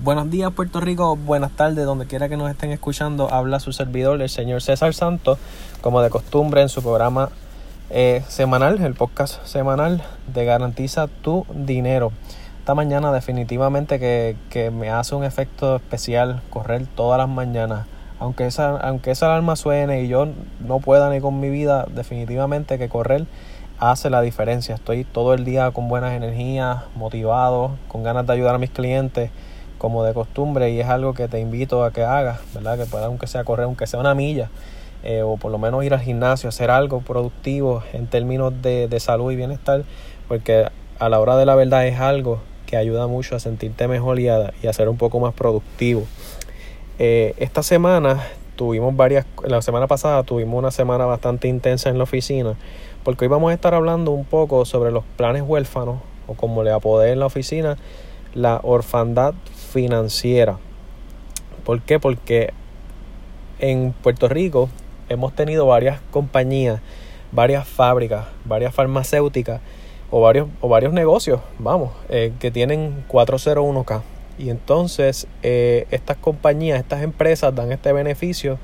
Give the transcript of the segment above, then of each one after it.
Buenos días Puerto Rico, buenas tardes, donde quiera que nos estén escuchando, habla su servidor, el señor César Santos, como de costumbre en su programa eh, semanal, el podcast semanal de Garantiza tu Dinero. Esta mañana definitivamente que, que me hace un efecto especial correr todas las mañanas. Aunque esa, aunque esa alarma suene y yo no pueda ni con mi vida, definitivamente que correr hace la diferencia. Estoy todo el día con buenas energías, motivado, con ganas de ayudar a mis clientes como de costumbre y es algo que te invito a que hagas, ¿verdad? Que puedas aunque sea correr, aunque sea una milla, eh, o por lo menos ir al gimnasio, hacer algo productivo en términos de, de, salud y bienestar, porque a la hora de la verdad es algo que ayuda mucho a sentirte mejor y y a ser un poco más productivo. Eh, esta semana tuvimos varias, la semana pasada tuvimos una semana bastante intensa en la oficina, porque hoy vamos a estar hablando un poco sobre los planes huérfanos, o como le apodé en la oficina, la orfandad financiera. ¿Por qué? Porque en Puerto Rico hemos tenido varias compañías, varias fábricas, varias farmacéuticas o varios, o varios negocios, vamos, eh, que tienen 401k. Y entonces eh, estas compañías, estas empresas dan este beneficio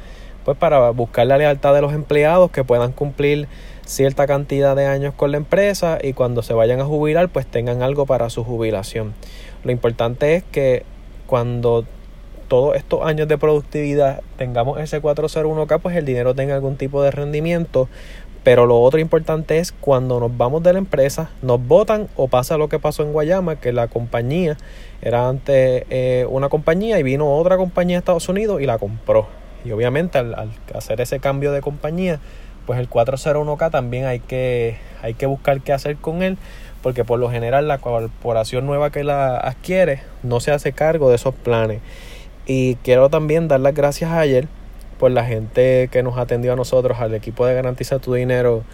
pues para buscar la lealtad de los empleados que puedan cumplir cierta cantidad de años con la empresa y cuando se vayan a jubilar pues tengan algo para su jubilación. Lo importante es que cuando todos estos años de productividad tengamos ese 401k, pues el dinero tenga algún tipo de rendimiento. Pero lo otro importante es cuando nos vamos de la empresa, nos votan o pasa lo que pasó en Guayama, que la compañía era antes eh, una compañía y vino otra compañía de Estados Unidos y la compró. Y obviamente al, al, hacer ese cambio de compañía, pues el 401k también hay que, hay que buscar qué hacer con él porque por lo general la corporación nueva que la adquiere no se hace cargo de esos planes. Y quiero también dar las gracias ayer por la gente que nos atendió a nosotros, al equipo de Garantiza tu Dinero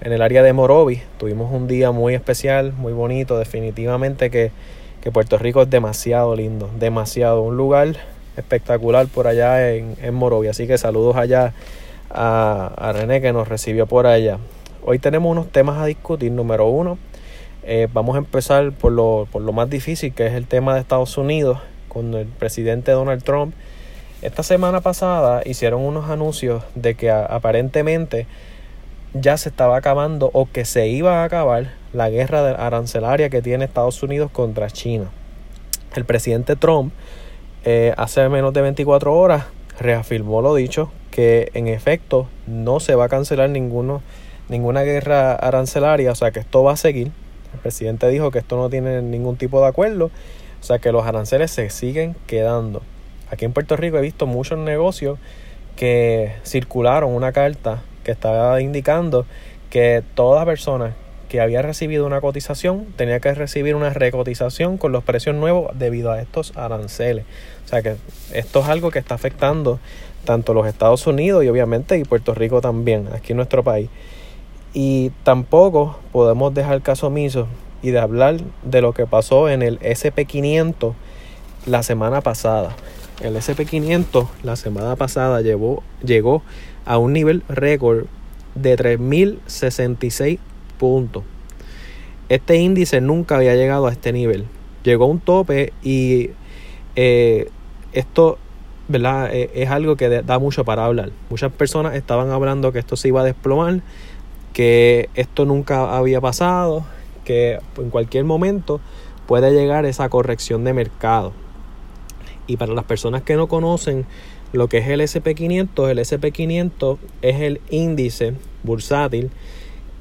en el área de Morovi. Tuvimos un día muy especial, muy bonito, definitivamente que, Puerto Rico es demasiado lindo, demasiado, un lugar espectacular por allá en, en. Así que saludos allá a, a René que nos recibió por allá. Hoy tenemos unos temas a discutir. Número uno, eh, vamos a empezar por lo, por lo más difícil, que es el tema de Estados Unidos, con el presidente Donald Trump. Esta semana pasada hicieron unos anuncios de que aparentemente ya se estaba acabando o que se iba a acabar la guerra arancelaria que tiene Estados Unidos contra China. El presidente Trump eh, hace menos de 24 horas reafirmó lo dicho, que en efecto no se va a cancelar ninguno, ninguna guerra arancelaria, o sea que esto va a seguir. El presidente dijo que esto no tiene ningún tipo de acuerdo, o sea que los aranceles se siguen quedando. Aquí en Puerto Rico he visto muchos negocios que circularon una carta que estaba indicando que toda persona que había recibido una cotización tenía que recibir una recotización con los precios nuevos debido a estos aranceles. O sea que esto es algo que está afectando tanto los Estados Unidos y obviamente y Puerto Rico también, aquí en nuestro país. Y tampoco podemos dejar caso omiso y de hablar de lo que pasó en el SP500 la semana pasada. El SP500 la semana pasada llevó, llegó a un nivel récord de 3.066 puntos. Este índice nunca había llegado a este nivel. Llegó a un tope y eh, esto ¿verdad? Eh, es algo que da mucho para hablar. Muchas personas estaban hablando que esto se iba a desplomar que esto nunca había pasado, que en cualquier momento puede llegar esa corrección de mercado. Y para las personas que no conocen lo que es el SP500, el SP500 es el índice bursátil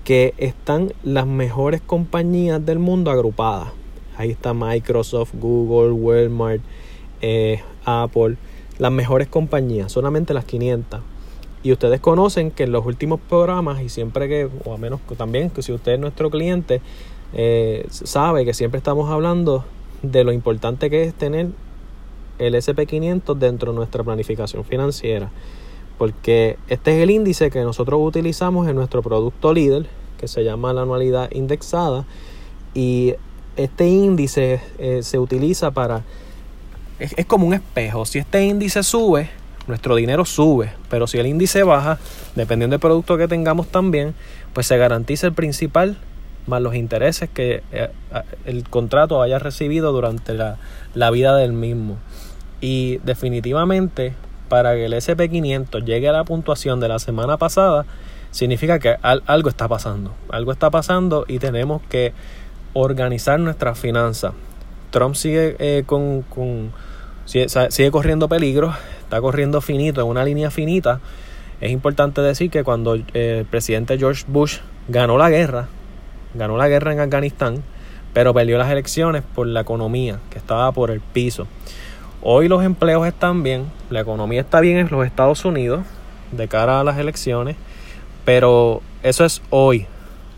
que están las mejores compañías del mundo agrupadas. Ahí está Microsoft, Google, Walmart, eh, Apple, las mejores compañías, solamente las 500. Y ustedes conocen que en los últimos programas, y siempre que, o a menos que también que si usted es nuestro cliente, eh, sabe que siempre estamos hablando de lo importante que es tener el SP500 dentro de nuestra planificación financiera. Porque este es el índice que nosotros utilizamos en nuestro producto líder, que se llama la anualidad indexada. Y este índice eh, se utiliza para... Es, es como un espejo. Si este índice sube, nuestro dinero sube, pero si el índice baja, dependiendo del producto que tengamos también, pues se garantiza el principal más los intereses que eh, el contrato haya recibido durante la, la vida del mismo. Y definitivamente, para que el SP500 llegue a la puntuación de la semana pasada, significa que algo está pasando. Algo está pasando y tenemos que organizar nuestras finanzas. Trump sigue eh, con, sigue, corriendo peligro, está corriendo finito, en una línea finita. Es importante decir que cuando eh, el presidente George Bush ganó la guerra, ganó la guerra en Afganistán, pero perdió las elecciones por la economía, que estaba por el piso. Hoy los empleos están bien, la economía está bien en los Estados Unidos de cara a las elecciones, pero eso es hoy.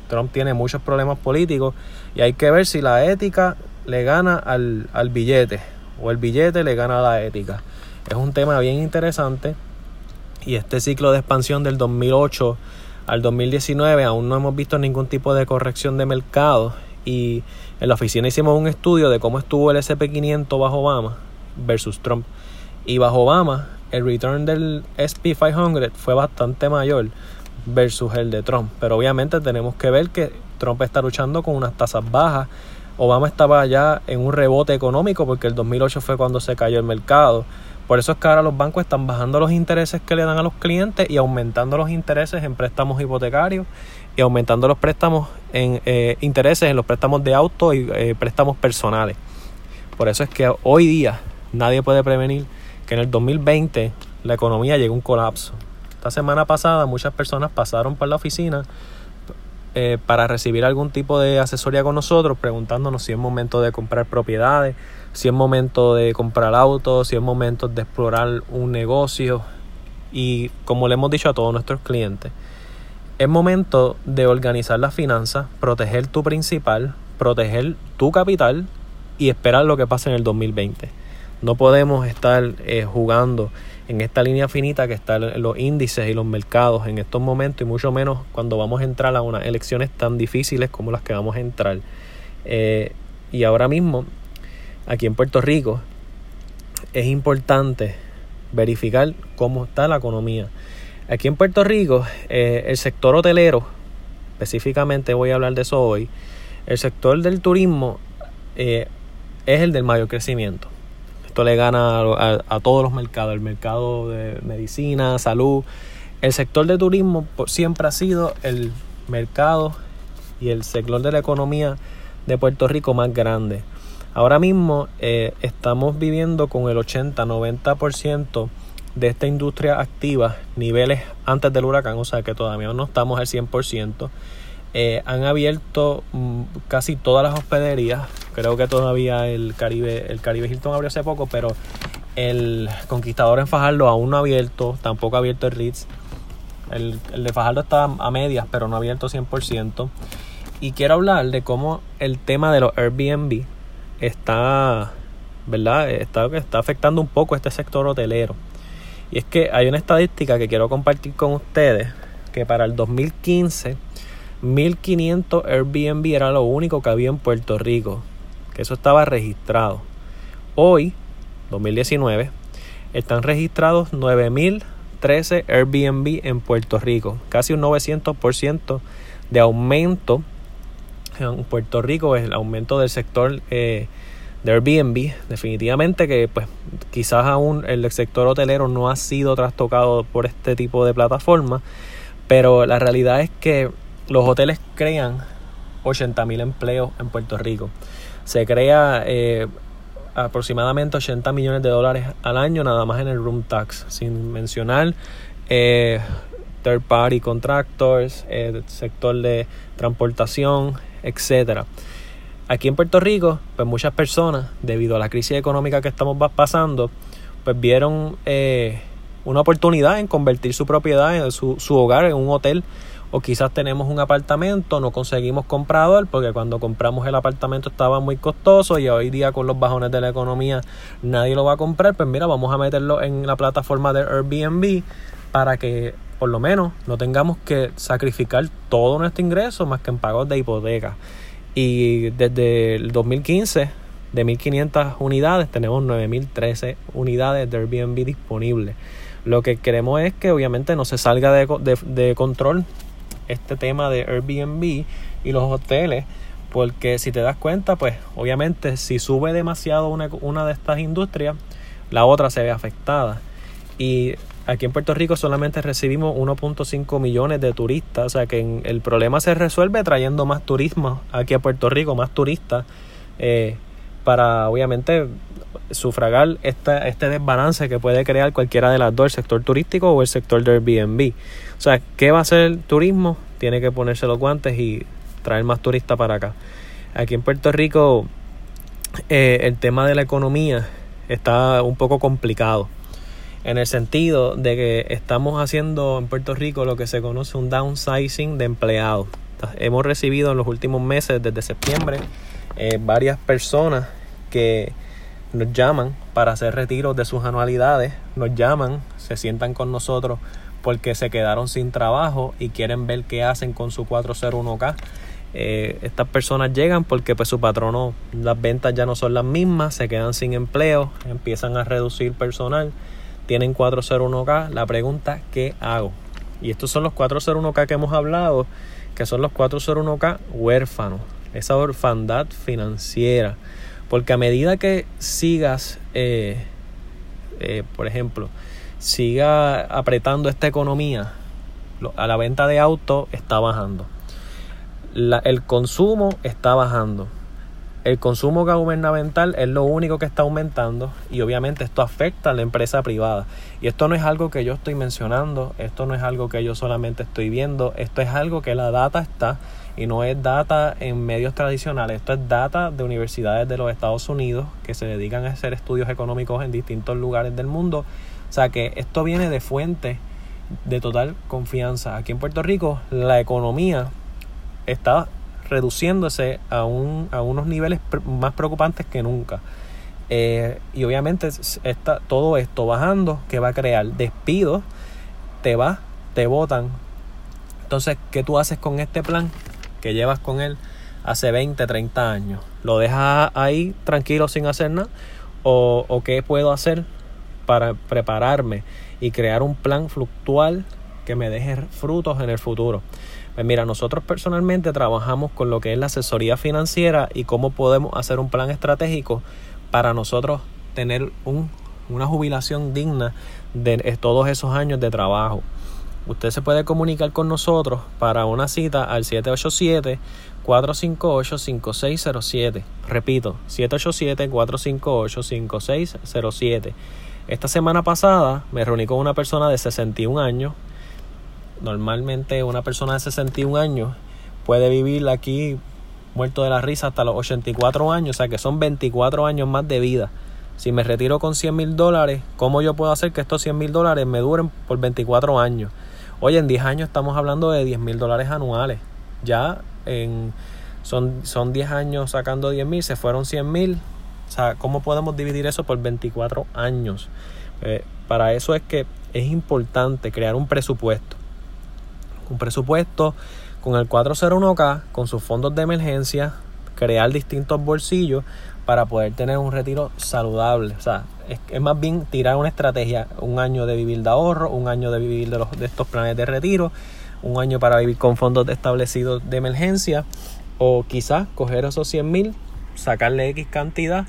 Trump tiene muchos problemas políticos y hay que ver si la ética le gana al, al billete o el billete le gana a la ética. Es un tema bien interesante. Y este ciclo de expansión del 2008 al 2019 aún no hemos visto ningún tipo de corrección de mercado. Y en la oficina hicimos un estudio de cómo estuvo el SP500 bajo Obama versus Trump. Y bajo Obama el return del SP 500 fue bastante mayor versus el de Trump. Pero obviamente tenemos que ver que Trump está luchando con unas tasas bajas. Obama estaba ya en un rebote económico porque el 2008 fue cuando se cayó el mercado. Por eso es que ahora los bancos están bajando los intereses que le dan a los clientes y aumentando los intereses en préstamos hipotecarios y aumentando los préstamos en eh, intereses en los préstamos de auto y eh, préstamos personales. Por eso es que hoy día nadie puede prevenir que en el 2020 la economía llegue a un colapso. Esta semana pasada muchas personas pasaron por la oficina eh, para recibir algún tipo de asesoría con nosotros, preguntándonos si es momento de comprar propiedades, si es momento de comprar autos, si es momento de explorar un negocio. Y como le hemos dicho a todos nuestros clientes, es momento de organizar las finanzas, proteger tu principal, proteger tu capital y esperar lo que pase en el 2020. No podemos estar eh, jugando en esta línea finita que están los índices y los mercados en estos momentos y mucho menos cuando vamos a entrar a unas elecciones tan difíciles como las que vamos a entrar. Eh, y ahora mismo, aquí en Puerto Rico, es importante verificar cómo está la economía. Aquí en Puerto Rico, eh, el sector hotelero, específicamente voy a hablar de eso hoy, el sector del turismo es el del mayor crecimiento. Esto le gana a, todos los mercados, el mercado de medicina, salud. El sector de turismo siempre ha sido el mercado y el sector de la economía de Puerto Rico más grande. Ahora mismo eh, estamos viviendo con el 80-90% de esta industria activa, niveles antes del huracán, o sea que todavía no estamos al 100%. Eh, han abierto mm, casi todas las hospederías. Creo que todavía el Caribe, el Caribe Hilton abrió hace poco, pero el Conquistador en Fajardo aún no ha abierto, tampoco ha abierto el Ritz. El, el de Fajardo está a medias, pero no ha abierto 100%. Y quiero hablar de cómo el tema de los Airbnb está, ¿verdad? Está, está afectando un poco este sector hotelero. Y es que hay una estadística que quiero compartir con ustedes, que para el 2015 1500 Airbnb era lo único que había en Puerto Rico, que eso estaba registrado. Hoy, 2019, están registrados 9013 Airbnb en Puerto Rico, casi un 900% de aumento en Puerto Rico, es el aumento del sector eh, de Airbnb. Definitivamente que pues quizás aún el sector hotelero no ha sido trastocado por este tipo de plataforma, pero la realidad es que los hoteles crean 80.000 empleos en Puerto Rico. Se crea eh, aproximadamente 80 millones de dólares al año nada más en el room tax, sin mencionar eh, third party contractors, el sector de transportación, etcétera. Aquí en Puerto Rico, pues muchas personas, debido a la crisis económica que estamos pasando, pues vieron eh, una oportunidad en convertir su propiedad, su, su hogar en un hotel o quizás tenemos un apartamento, no conseguimos comprador porque cuando compramos el apartamento estaba muy costoso y hoy día con los bajones de la economía nadie lo va a comprar, pues mira, vamos a meterlo en la plataforma de Airbnb para que por lo menos no tengamos que sacrificar todo nuestro ingreso más que en pagos de hipoteca. Y desde el 2015, de 1.500 unidades, tenemos 9.013 unidades de Airbnb disponibles. Lo que queremos es que obviamente no se salga de, de, de control este tema de Airbnb y los hoteles, porque si te das cuenta, pues obviamente si sube demasiado una, una de estas industrias, la otra se ve afectada. Y aquí en Puerto Rico solamente recibimos 1.5 millones de turistas, o sea que el problema se resuelve trayendo más turismo aquí a Puerto Rico, más turistas, eh, para obviamente sufragar esta, este desbalance que puede crear cualquiera de las dos, el sector turístico o el sector de Airbnb. O sea, ¿qué va a hacer el turismo? Tiene que ponerse los guantes y traer más turistas para acá. Aquí en Puerto Rico eh, el tema de la economía está un poco complicado en el sentido de que estamos haciendo en Puerto Rico lo que se conoce un downsizing de empleados. Hemos recibido en los últimos meses, desde septiembre, eh, varias personas que nos llaman para hacer retiros de sus anualidades, nos llaman, se sientan con nosotros porque se quedaron sin trabajo y quieren ver qué hacen con su 401k. Eh, estas personas llegan porque pues su patrono, las ventas ya no son las mismas, se quedan sin empleo, empiezan a reducir personal, tienen 401k, la pregunta, ¿qué hago? Y estos son los 401k que hemos hablado, que son los 401k huérfanos, esa orfandad financiera. Porque a medida que sigas, eh, eh, por ejemplo, siga apretando esta economía, a la venta de autos está bajando el consumo está bajando. El consumo gubernamental es lo único que está aumentando y obviamente esto afecta a la empresa privada. Y esto no es algo que yo estoy mencionando, esto no es algo que yo solamente estoy viendo, esto es algo que la data está y no es data en medios tradicionales, esto es data de universidades de los Estados Unidos que se dedican a hacer estudios económicos en distintos lugares del mundo. O sea que esto viene de fuente de total confianza. Aquí en Puerto Rico la economía está reduciéndose a, un, a unos niveles más preocupantes que nunca. Eh, y obviamente está todo esto bajando que va a crear despidos, te va, te votan. Entonces, ¿qué tú haces con este plan que llevas con él hace 20, 30 años? ¿Lo dejas ahí tranquilo sin hacer nada? ¿O, o qué puedo hacer para prepararme y crear un plan fluctual que me deje frutos en el futuro? Pues mira, nosotros personalmente trabajamos con lo que es la asesoría financiera y cómo podemos hacer un plan estratégico para nosotros tener un, una jubilación digna de todos esos años de trabajo. Usted se puede comunicar con nosotros para una cita al 787-458-5607. Repito, 787-458-5607. Esta semana pasada me reuní con una persona de 61 años Normalmente una persona de 61 años puede vivir aquí muerto de la risa hasta los 84 años, o sea que son 24 años más de vida. Si me retiro con 100 mil dólares, ¿cómo yo puedo hacer que estos 100 mil dólares me duren por 24 años? Hoy en 10 años estamos hablando de 10 mil dólares anuales. Ya en, son, son 10 años sacando 10 mil, se fueron 100 mil. O sea, ¿cómo podemos dividir eso por 24 años? Eh, para eso es que es importante crear un presupuesto un presupuesto con el 401k, con sus fondos de emergencia, crear distintos bolsillos para poder tener un retiro saludable. O sea, es, más bien tirar una estrategia, un año de vivir de ahorro, un año de vivir de, los, de estos planes de retiro, un año para vivir con fondos establecidos de emergencia, o quizás coger esos 100 mil, sacarle X cantidad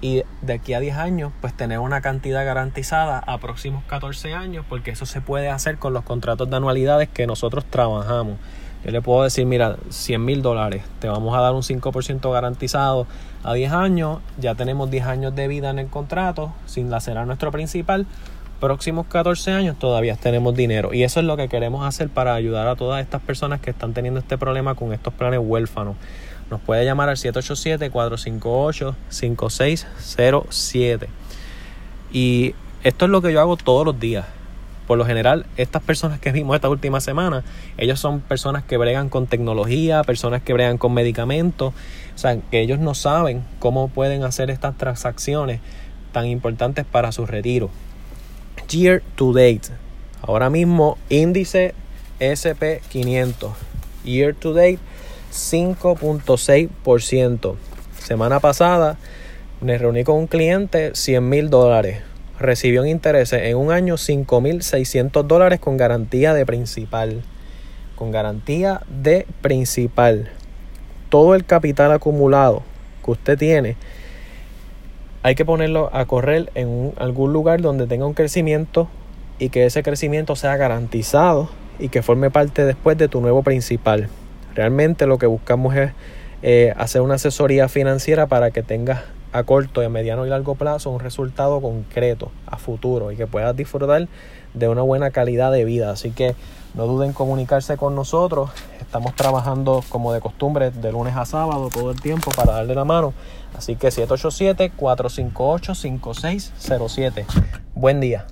y de aquí a 10 años pues tener una cantidad garantizada a próximos 14 años porque eso se puede hacer con los contratos de anualidades que nosotros trabajamos. Yo le puedo decir, mira, 100 mil dólares, te vamos a dar un 5% garantizado a 10 años, ya tenemos 10 años de vida en el contrato, sin lacerar nuestro principal, próximos 14 años todavía tenemos dinero. Y eso es lo que queremos hacer para ayudar a todas estas personas que están teniendo este problema con estos planes huérfanos. Nos puede llamar al 787-458-5607. Y esto es lo que yo hago todos los días. Por lo general, estas personas que vimos esta última semana, ellos son personas que bregan con tecnología, personas que bregan con medicamentos, o sea, que ellos no saben cómo pueden hacer estas transacciones tan importantes para su retiro. Year to date. Ahora mismo, índice SP500. Year to date 5.6%. Semana pasada me reuní con un cliente 100 mil dólares. Recibió en intereses en un año 5.600 dólares con garantía de principal. Con garantía de principal. Todo el capital acumulado que usted tiene, hay que ponerlo a correr en algún lugar donde tenga un crecimiento y que ese crecimiento sea garantizado y que forme parte después de tu nuevo principal. Realmente lo que buscamos es eh, hacer una asesoría financiera para que tengas a corto, a mediano y largo plazo un resultado concreto a futuro y que puedas disfrutar de una buena calidad de vida. Así que no duden en comunicarse con nosotros. Estamos trabajando como de costumbre de lunes a sábado todo el tiempo para darle la mano. Así que 787-458-5607. Buen día.